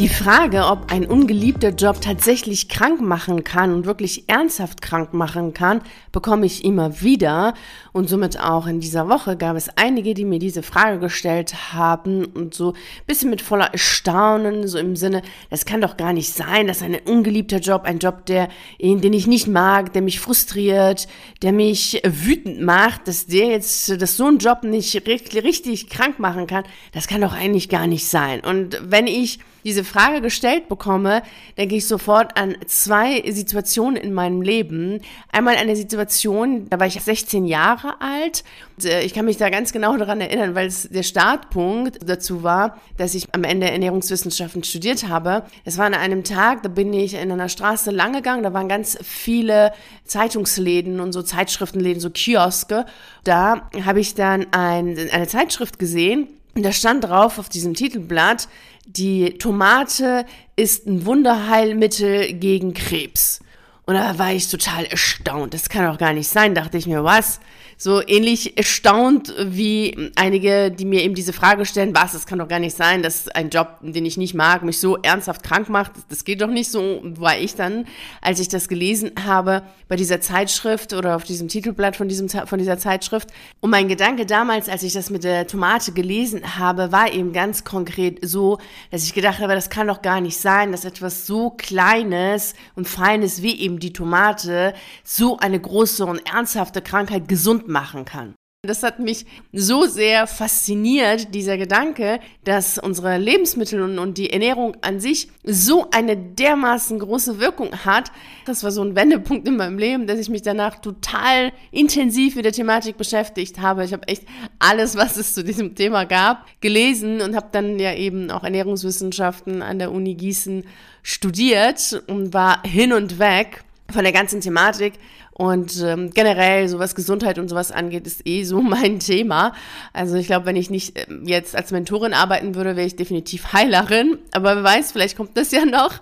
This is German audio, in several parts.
Die Frage, ob ein ungeliebter Job tatsächlich krank machen kann und wirklich ernsthaft krank machen kann, bekomme ich immer wieder. Und somit auch in dieser Woche gab es einige, die mir diese Frage gestellt haben und so ein bisschen mit voller Erstaunen, so im Sinne, das kann doch gar nicht sein, dass ein ungeliebter Job, ein Job, der, den ich nicht mag, der mich frustriert, der mich wütend macht, dass der jetzt, dass so ein Job nicht richtig krank machen kann, das kann doch eigentlich gar nicht sein. Und wenn ich diese Frage gestellt bekomme, denke ich sofort an zwei Situationen in meinem Leben. Einmal eine Situation, da war ich 16 Jahre alt. Äh, ich kann mich da ganz genau daran erinnern, weil es der Startpunkt dazu war, dass ich am Ende Ernährungswissenschaften studiert habe. Es war an einem Tag, da bin ich in einer Straße lang gegangen, da waren ganz viele Zeitungsläden und so Zeitschriftenläden, so Kioske. Da habe ich dann ein, eine Zeitschrift gesehen, und da stand drauf auf diesem Titelblatt, die Tomate ist ein Wunderheilmittel gegen Krebs. Und da war ich total erstaunt. Das kann doch gar nicht sein, dachte ich mir, was? So ähnlich erstaunt wie einige, die mir eben diese Frage stellen, was, es kann doch gar nicht sein, dass ein Job, den ich nicht mag, mich so ernsthaft krank macht. Das geht doch nicht so, war ich dann, als ich das gelesen habe bei dieser Zeitschrift oder auf diesem Titelblatt von, diesem, von dieser Zeitschrift. Und mein Gedanke damals, als ich das mit der Tomate gelesen habe, war eben ganz konkret so, dass ich gedacht habe, das kann doch gar nicht sein, dass etwas so Kleines und Feines wie eben die Tomate so eine große und ernsthafte Krankheit gesund machen kann. Das hat mich so sehr fasziniert, dieser Gedanke, dass unsere Lebensmittel und, und, die Ernährung an sich so eine dermaßen große Wirkung hat. Das war so ein Wendepunkt in meinem Leben, dass ich mich danach total intensiv mit der Thematik beschäftigt habe. Ich habe echt alles, was es zu diesem Thema gab, gelesen und habe dann ja eben auch Ernährungswissenschaften an der Uni Gießen studiert und war hin und weg von der ganzen Thematik und ähm, generell, so was Gesundheit und sowas angeht, ist eh so mein Thema. Also ich glaube, wenn ich nicht äh, jetzt als Mentorin arbeiten würde, wäre ich definitiv Heilerin. Aber wer weiß, vielleicht kommt das ja noch.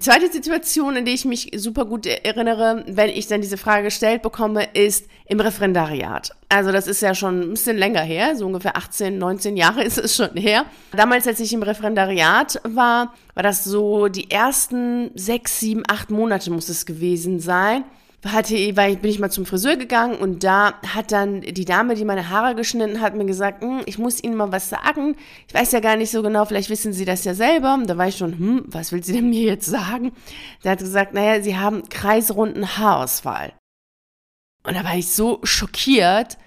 Zweite Situation, in die ich mich super gut erinnere, wenn ich dann diese Frage gestellt bekomme, ist im Referendariat. Also das ist ja schon ein bisschen länger her, so ungefähr 18, 19 Jahre ist es schon her. Damals, als ich im Referendariat war, war das so die ersten sechs, sieben, acht Monate muss es gewesen sein hatte, weil bin ich mal zum Friseur gegangen und da hat dann die Dame, die meine Haare geschnitten hat, mir gesagt, hm, ich muss Ihnen mal was sagen. Ich weiß ja gar nicht so genau, vielleicht wissen Sie das ja selber. Da war ich schon, hm, was will sie denn mir jetzt sagen? Da hat gesagt, naja, Sie haben kreisrunden Haarausfall. Und da war ich so schockiert,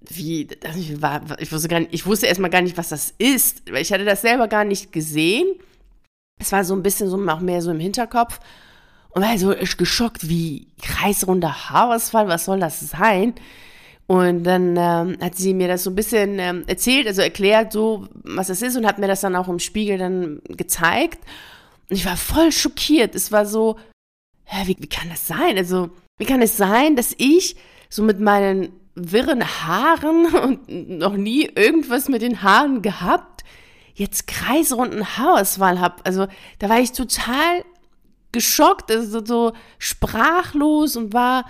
wie, ich, war, ich wusste gar nicht, ich wusste erstmal gar nicht, was das ist, ich hatte das selber gar nicht gesehen. Es war so ein bisschen so auch mehr so im Hinterkopf und war so geschockt, wie kreisrunder Haarausfall, was soll das sein? Und dann ähm, hat sie mir das so ein bisschen ähm, erzählt, also erklärt, so was das ist und hat mir das dann auch im Spiegel dann gezeigt. Und ich war voll schockiert. Es war so, hä, wie, wie kann das sein? Also, wie kann es sein, dass ich so mit meinen wirren Haaren und noch nie irgendwas mit den Haaren gehabt, jetzt kreisrunden Haarausfall habe? Also, da war ich total geschockt, also so sprachlos und war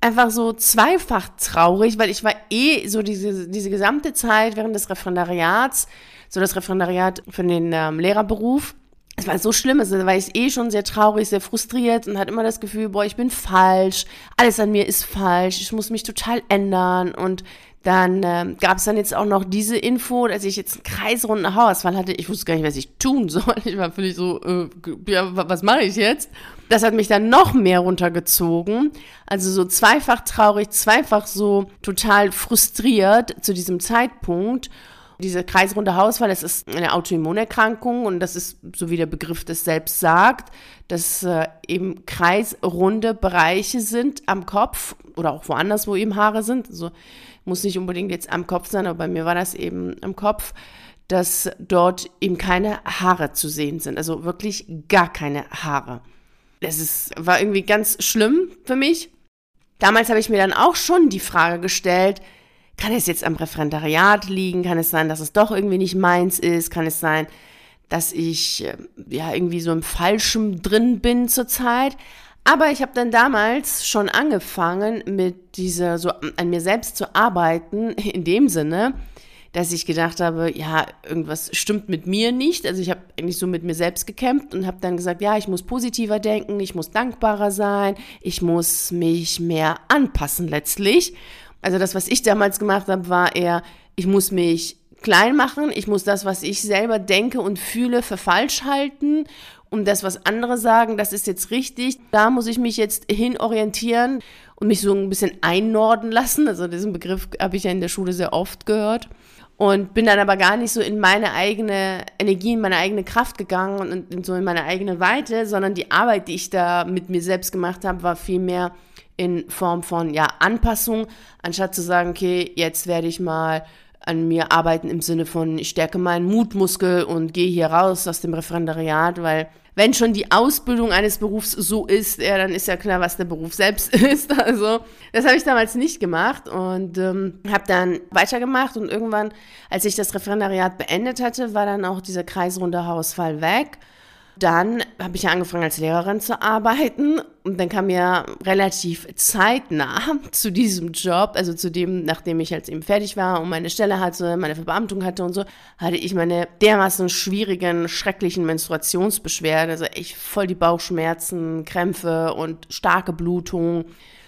einfach so zweifach traurig, weil ich war eh so diese, diese gesamte Zeit während des Referendariats, so das Referendariat für den ähm, Lehrerberuf, es war so schlimm, also war ich eh schon sehr traurig, sehr frustriert und hatte immer das Gefühl, boah, ich bin falsch, alles an mir ist falsch, ich muss mich total ändern und dann ähm, gab es dann jetzt auch noch diese Info, dass ich jetzt einen kreisrunden Haarausfall hatte. Ich wusste gar nicht, was ich tun soll. Ich war völlig so, äh, ja, was mache ich jetzt? Das hat mich dann noch mehr runtergezogen. Also so zweifach traurig, zweifach so total frustriert zu diesem Zeitpunkt. Diese kreisrunde Haarausfall, das ist eine Autoimmunerkrankung und das ist, so wie der Begriff das selbst sagt, dass äh, eben kreisrunde Bereiche sind am Kopf oder auch woanders, wo eben Haare sind. Also muss nicht unbedingt jetzt am Kopf sein, aber bei mir war das eben am Kopf, dass dort eben keine Haare zu sehen sind. Also wirklich gar keine Haare. Das ist, war irgendwie ganz schlimm für mich. Damals habe ich mir dann auch schon die Frage gestellt, kann es jetzt am Referendariat liegen? Kann es sein, dass es doch irgendwie nicht meins ist? Kann es sein, dass ich äh, ja irgendwie so im Falschen drin bin zurzeit? Aber ich habe dann damals schon angefangen, mit dieser, so an mir selbst zu arbeiten, in dem Sinne, dass ich gedacht habe, ja, irgendwas stimmt mit mir nicht. Also ich habe eigentlich so mit mir selbst gekämpft und habe dann gesagt, ja, ich muss positiver denken, ich muss dankbarer sein, ich muss mich mehr anpassen letztlich. Also das, was ich damals gemacht habe, war eher, ich muss mich klein machen, ich muss das, was ich selber denke und fühle, für falsch halten und das, was andere sagen, das ist jetzt richtig. Da muss ich mich jetzt hinorientieren und mich so ein bisschen einnorden lassen. Also diesen Begriff habe ich ja in der Schule sehr oft gehört und bin dann aber gar nicht so in meine eigene Energie, in meine eigene Kraft gegangen und in, so in meine eigene Weite, sondern die Arbeit, die ich da mit mir selbst gemacht habe, war viel mehr in Form von ja Anpassung, anstatt zu sagen, okay, jetzt werde ich mal an mir arbeiten im Sinne von, ich stärke meinen Mutmuskel und gehe hier raus aus dem Referendariat, weil wenn schon die Ausbildung eines Berufs so ist, ja, dann ist ja klar, was der Beruf selbst ist. Also das habe ich damals nicht gemacht und ähm, habe dann weitergemacht und irgendwann, als ich das Referendariat beendet hatte, war dann auch dieser kreisrunde Hausfall weg dann habe ich ja angefangen als Lehrerin zu arbeiten und dann kam ja relativ zeitnah zu diesem Job, also zu dem, nachdem ich halt eben fertig war und meine Stelle hatte, meine Verbeamtung hatte und so, hatte ich meine dermaßen schwierigen, schrecklichen Menstruationsbeschwerden, also echt voll die Bauchschmerzen, Krämpfe und starke Blutung.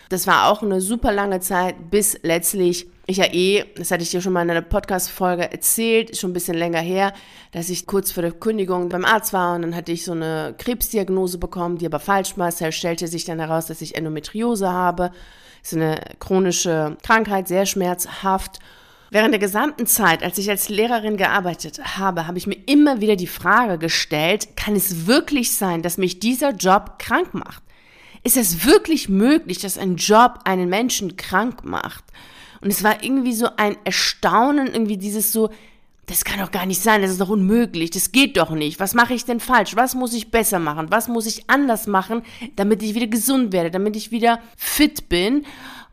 Das war auch eine super lange Zeit, bis letztlich ich ja eh, das hatte ich dir schon mal in einer Podcast-Folge erzählt, schon ein bisschen länger her, dass ich kurz vor der Kündigung beim Arzt war und dann hatte ich so eine Krebsdiagnose bekommen, die aber falsch war. Es stellte sich dann heraus, dass ich Endometriose habe. Das ist eine chronische Krankheit, sehr schmerzhaft. Während der gesamten Zeit, als ich als Lehrerin gearbeitet habe, habe ich mir immer wieder die Frage gestellt, kann es wirklich sein, dass mich dieser Job krank macht? Ist es wirklich möglich, dass ein Job einen Menschen krank macht? Und es war irgendwie so ein Erstaunen, irgendwie dieses so, das kann doch gar nicht sein, das ist doch unmöglich, das geht doch nicht. Was mache ich denn falsch? Was muss ich besser machen? Was muss ich anders machen, damit ich wieder gesund werde, damit ich wieder fit bin?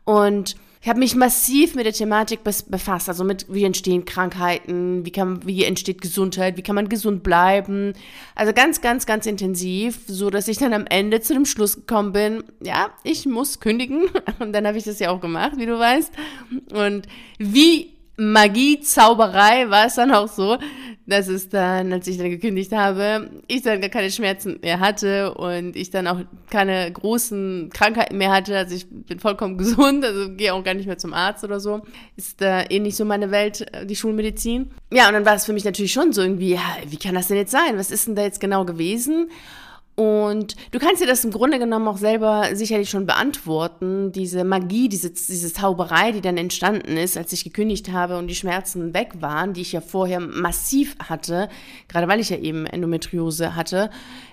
Und ich habe mich massiv mit der Thematik befasst, also mit wie entstehen Krankheiten, wie kann wie entsteht Gesundheit, wie kann man gesund bleiben. Also ganz ganz ganz intensiv, so dass ich dann am Ende zu dem Schluss gekommen bin, ja, ich muss kündigen und dann habe ich das ja auch gemacht, wie du weißt. Und wie Magie, Zauberei war es dann auch so, dass es dann, als ich dann gekündigt habe, ich dann gar keine Schmerzen mehr hatte und ich dann auch keine großen Krankheiten mehr hatte. Also ich bin vollkommen gesund, also gehe auch gar nicht mehr zum Arzt oder so. Ist da eh nicht so meine Welt, äh, die Schulmedizin. Ja, und dann war es für mich natürlich schon so irgendwie, ja, wie kann das denn jetzt sein? Was ist denn da jetzt genau gewesen? Und du kannst dir das im Grunde genommen auch selber sicherlich schon beantworten. Diese Magie, diese, diese Zauberei, die dann entstanden ist, als ich gekündigt habe und die Schmerzen weg waren, die ich ja vorher massiv hatte, gerade weil ich ja eben Endometriose hatte,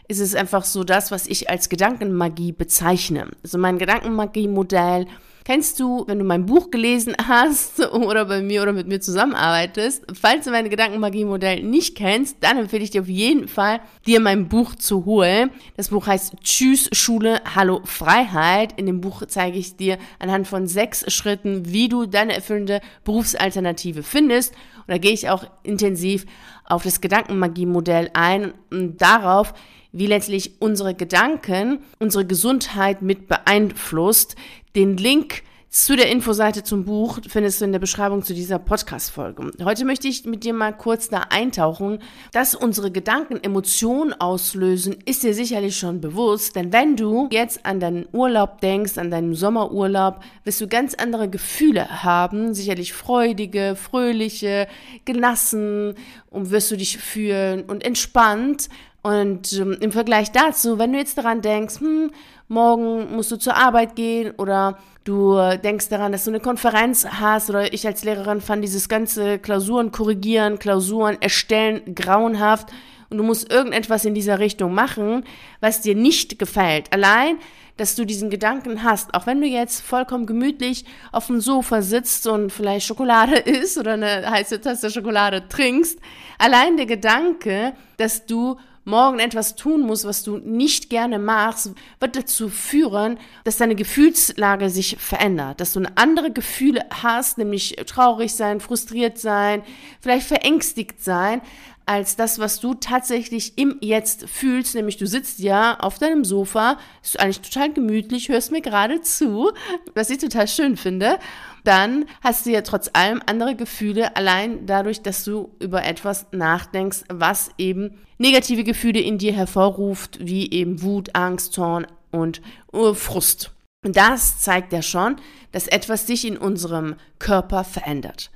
ist es einfach so das, was ich als Gedankenmagie bezeichne. Also mein Gedankenmagie-Modell Kennst du, wenn du mein Buch gelesen hast oder bei mir oder mit mir zusammenarbeitest, falls du mein Gedankenmagie-Modell nicht kennst, dann empfehle ich dir auf jeden Fall, dir mein Buch zu holen. Das Buch heißt Tschüss Schule, Hallo Freiheit. In dem Buch zeige ich dir anhand von sechs Schritten, wie du deine erfüllende Berufsalternative findest. Und da gehe ich auch intensiv auf das Gedankenmagie-Modell ein und darauf, wie letztlich unsere Gedanken unsere Gesundheit mit beeinflusst. Den Link zu der Infoseite zum Buch findest du in der Beschreibung zu dieser Podcast-Folge. Heute möchte ich mit dir mal kurz da eintauchen, dass unsere Gedanken Emotionen auslösen, ist dir sicherlich schon bewusst, denn wenn du jetzt an deinen Urlaub denkst, an deinen Sommerurlaub, wirst du ganz andere Gefühle haben, sicherlich freudige, fröhliche, gelassen und wirst du dich fühlen und entspannt und ähm, im Vergleich dazu, wenn du jetzt daran denkst, hm, morgen musst du zur Arbeit gehen oder du denkst daran, dass du eine Konferenz hast oder ich als Lehrerin fand dieses ganze Klausuren korrigieren, Klausuren erstellen grauenhaft und du musst irgendetwas in dieser Richtung machen, was dir nicht gefällt. Allein, dass du diesen Gedanken hast, auch wenn du jetzt vollkommen gemütlich auf dem Sofa sitzt und vielleicht Schokolade isst oder eine heiße Tasse Schokolade trinkst, allein der Gedanke, dass du morgen etwas tun musst, was du nicht gerne machst, wird dazu führen, dass deine Gefühlslage sich verändert, dass du eine andere Gefühle hast, nämlich traurig sein, frustriert sein, vielleicht verängstigt sein. Als das, was du tatsächlich im Jetzt fühlst, nämlich du sitzt ja auf deinem Sofa, ist eigentlich total gemütlich, hörst mir gerade zu, was ich total schön finde, dann hast du ja trotz allem andere Gefühle, allein dadurch, dass du über etwas nachdenkst, was eben negative Gefühle in dir hervorruft, wie eben Wut, Angst, Zorn und uh, Frust. Und das zeigt ja schon, dass etwas sich in unserem Körper verändert.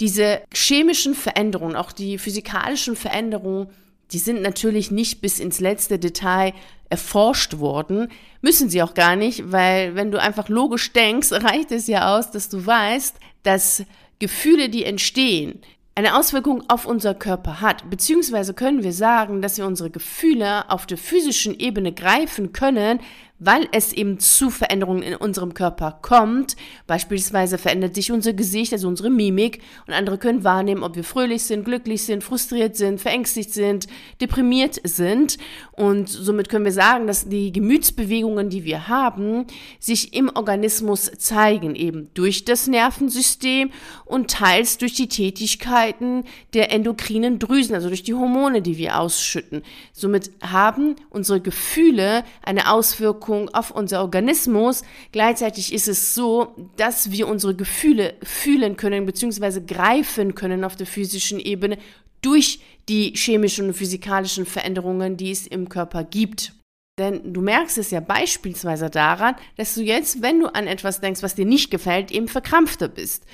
Diese chemischen Veränderungen, auch die physikalischen Veränderungen, die sind natürlich nicht bis ins letzte Detail erforscht worden. Müssen sie auch gar nicht, weil wenn du einfach logisch denkst, reicht es ja aus, dass du weißt, dass Gefühle, die entstehen, eine Auswirkung auf unser Körper hat, beziehungsweise können wir sagen, dass wir unsere Gefühle auf der physischen Ebene greifen können, weil es eben zu Veränderungen in unserem Körper kommt. Beispielsweise verändert sich unser Gesicht, also unsere Mimik, und andere können wahrnehmen, ob wir fröhlich sind, glücklich sind, frustriert sind, verängstigt sind, deprimiert sind. Und somit können wir sagen, dass die Gemütsbewegungen, die wir haben, sich im Organismus zeigen, eben durch das Nervensystem und teils durch die Tätigkeiten der endokrinen Drüsen, also durch die Hormone, die wir ausschütten. Somit haben unsere Gefühle eine Auswirkung Auswirkung auf unser Organismus. Gleichzeitig ist es so, dass wir unsere Gefühle fühlen können bzw. greifen können auf der physischen Ebene durch die chemischen und physikalischen Veränderungen, die es im Körper gibt. Denn du merkst es ja beispielsweise daran, dass du jetzt, wenn du an etwas denkst, was dir nicht gefällt, eben verkrampfter bist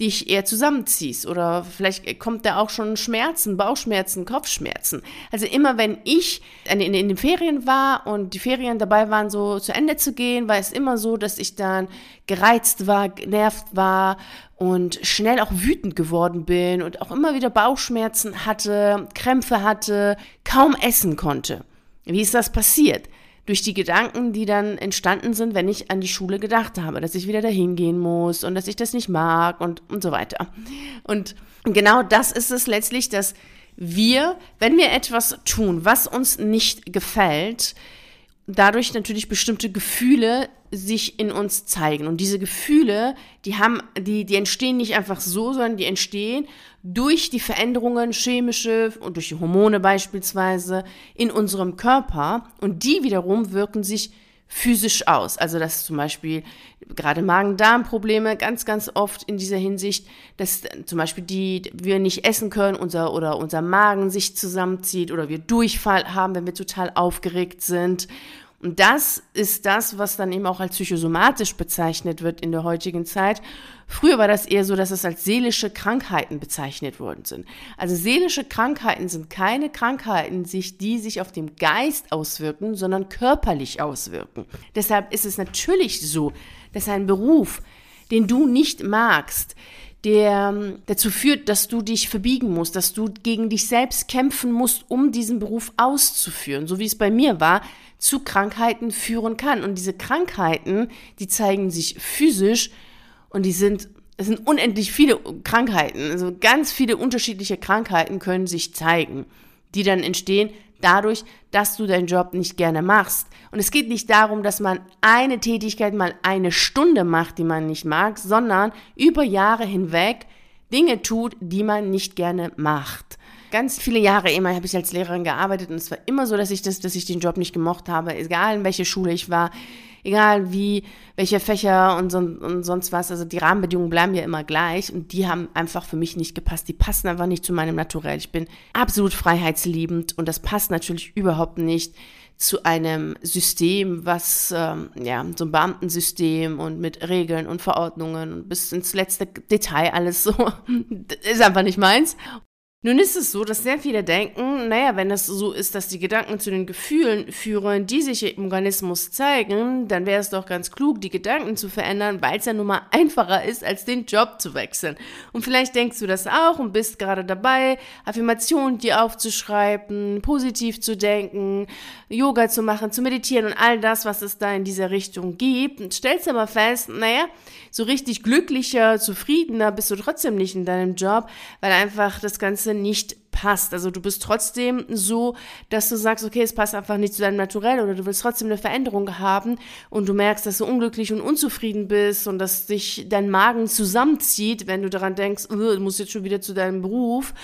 dich eher zusammenziehst oder vielleicht kommt da auch schon Schmerzen, Bauchschmerzen, Kopfschmerzen. Also immer wenn ich in, den Ferien war und die Ferien dabei waren, so zu Ende zu gehen, war es immer so, dass ich dann gereizt war, genervt war und schnell auch wütend geworden bin und auch immer wieder Bauchschmerzen hatte, Krämpfe hatte, kaum essen konnte. Wie ist das passiert? durch die Gedanken, die dann entstanden sind, wenn ich an die Schule gedacht habe, dass ich wieder dahin gehen muss und dass ich das nicht mag und, und so weiter. Und genau das ist es letztlich, dass wir, wenn wir etwas tun, was uns nicht gefällt, dadurch natürlich bestimmte Gefühle sich in uns zeigen. Und diese Gefühle, die haben, die, die entstehen nicht einfach so, sondern die entstehen durch die Veränderungen chemische und durch die Hormone beispielsweise in unserem Körper. Und die wiederum wirken sich physisch aus. Also dass zum Beispiel gerade Magen-Darm-Probleme ganz, ganz oft in dieser Hinsicht, dass zum Beispiel die wir nicht essen können, unser oder unser Magen sich zusammenzieht oder wir Durchfall haben, wenn wir total aufgeregt sind und das ist das, was dann eben auch als psychosomatisch bezeichnet wird in der heutigen Zeit. Früher war das eher so, dass es als seelische Krankheiten bezeichnet worden sind. Also seelische Krankheiten sind keine Krankheiten, die sich auf dem Geist auswirken, sondern körperlich auswirken. Deshalb ist es natürlich so, dass ein Beruf, den du nicht magst, der dazu führt, dass du dich verbiegen musst, dass du gegen dich selbst kämpfen musst, um diesen Beruf auszuführen, so wie es bei mir war, zu Krankheiten führen kann. Und diese Krankheiten, die zeigen sich physisch und die sind, es sind unendlich viele Krankheiten, also ganz viele unterschiedliche Krankheiten können sich zeigen, die dann entstehen dadurch, dass du deinen Job nicht gerne machst. Und es geht nicht darum, dass man eine Tätigkeit mal eine Stunde macht, die man nicht mag, sondern über Jahre hinweg Dinge tut, die man nicht gerne macht. Ganz viele Jahre immer habe ich als Lehrerin gearbeitet und es war immer so, dass ich das, dass ich den Job nicht gemocht habe, egal in welche Schule ich war, egal wie, welche Fächer und, so, und sonst was. Also die Rahmenbedingungen bleiben ja immer gleich und die haben einfach für mich nicht gepasst. Die passen einfach nicht zu meinem Naturell. Ich bin absolut freiheitsliebend und das passt natürlich überhaupt nicht zu einem System, was ähm, ja so ein Beamtensystem und mit Regeln und Verordnungen bis ins letzte Detail alles so ist einfach nicht meins. Nun ist es so, dass sehr viele denken, naja, wenn es so ist, dass die Gedanken zu den Gefühlen führen, die sich im Organismus zeigen, dann wäre es doch ganz klug, die Gedanken zu verändern, weil es ja nun mal einfacher ist, als den Job zu wechseln. Und vielleicht denkst du das auch und bist gerade dabei, Affirmationen dir aufzuschreiben, positiv zu denken, Yoga zu machen, zu meditieren und all das, was es da in dieser Richtung gibt. Und stellst aber fest, naja, so richtig glücklicher, zufriedener bist du trotzdem nicht in deinem Job, weil einfach das Ganze nicht passt. Also du bist trotzdem so, dass du sagst, okay, es passt einfach nicht zu deinem Naturell oder du willst trotzdem eine Veränderung haben und du merkst, dass du unglücklich und unzufrieden bist und dass dich dein Magen zusammenzieht, wenn du daran denkst, du musst jetzt schon wieder zu deinem Beruf,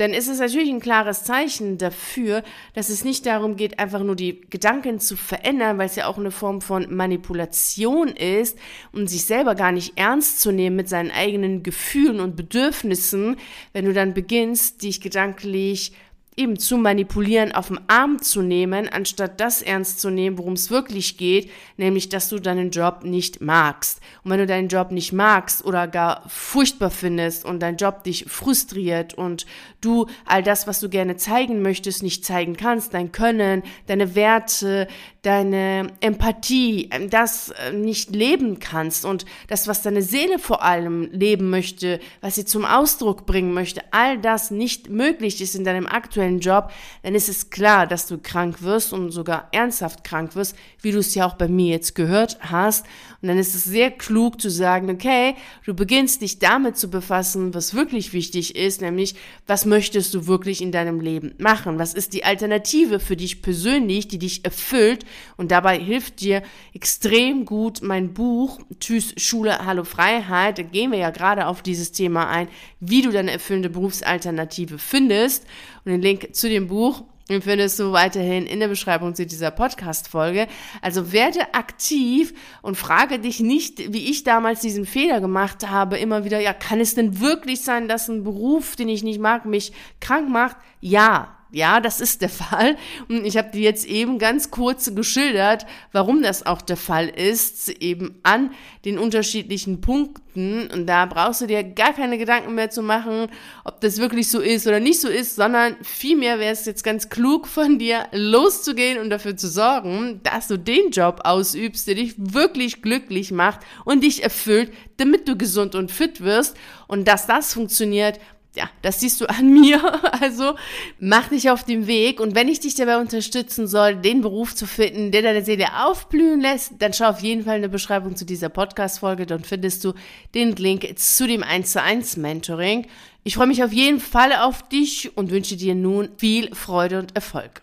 dann ist es natürlich ein klares Zeichen dafür, dass es nicht darum geht, einfach nur die Gedanken zu verändern, weil es ja auch eine Form von Manipulation ist und sich selber gar nicht ernst zu nehmen mit seinen eigenen Gefühlen und Bedürfnissen, wenn du dann beginnst, dich gedanklich eben zu manipulieren, auf den Arm zu nehmen, anstatt das ernst zu nehmen, worum es wirklich geht, nämlich, dass du deinen Job nicht magst. Und wenn du deinen Job nicht magst oder gar furchtbar findest und dein Job dich frustriert und du all das, was du gerne zeigen möchtest, nicht zeigen kannst, dein Können, deine Werte, deine Empathie, das äh, nicht leben kannst und das, was deine Seele vor allem leben möchte, was sie zum Ausdruck bringen möchte, all das nicht möglich ist in deinem aktuellen Job, dann ist es klar, dass du krank wirst und sogar ernsthaft krank wirst, wie du es ja auch bei mir jetzt gehört hast. Und dann ist es sehr klug zu sagen, okay, du beginnst dich damit zu befassen, was wirklich wichtig ist, nämlich, was möchtest du wirklich in deinem Leben machen? Was ist die Alternative für dich persönlich, die dich erfüllt? Und dabei hilft dir extrem gut mein Buch Tschüss Schule, Hallo Freiheit. Da gehen wir ja gerade auf dieses Thema ein, wie du deine erfüllende Berufsalternative findest. Und den Link zu dem Buch den findest du weiterhin in der Beschreibung zu dieser Podcast-Folge. Also werde aktiv und frage dich nicht, wie ich damals diesen Fehler gemacht habe, immer wieder, ja, kann es denn wirklich sein, dass ein Beruf, den ich nicht mag, mich krank macht? Ja, ja, das ist der Fall. Und ich habe dir jetzt eben ganz kurz geschildert, warum das auch der Fall ist, eben an den unterschiedlichen Punkten. Und da brauchst du dir gar keine Gedanken mehr zu machen, ob das wirklich so ist oder nicht so ist, sondern vielmehr wäre es jetzt ganz klug von dir, loszugehen und dafür zu sorgen, dass du den Job ausübst, der dich wirklich glücklich macht und dich erfüllt, damit du gesund und fit wirst. Und dass das funktioniert, ja, das siehst du an mir. Also mach dich auf den Weg und wenn ich dich dabei unterstützen soll, den Beruf zu finden, der deine Seele aufblühen lässt, dann schau auf jeden Fall in der Beschreibung zu dieser Podcast-Folge. Dort findest du den Link zu dem 1 zu 1 Mentoring. Ich freue mich auf jeden Fall auf dich und wünsche dir nun viel Freude und Erfolg.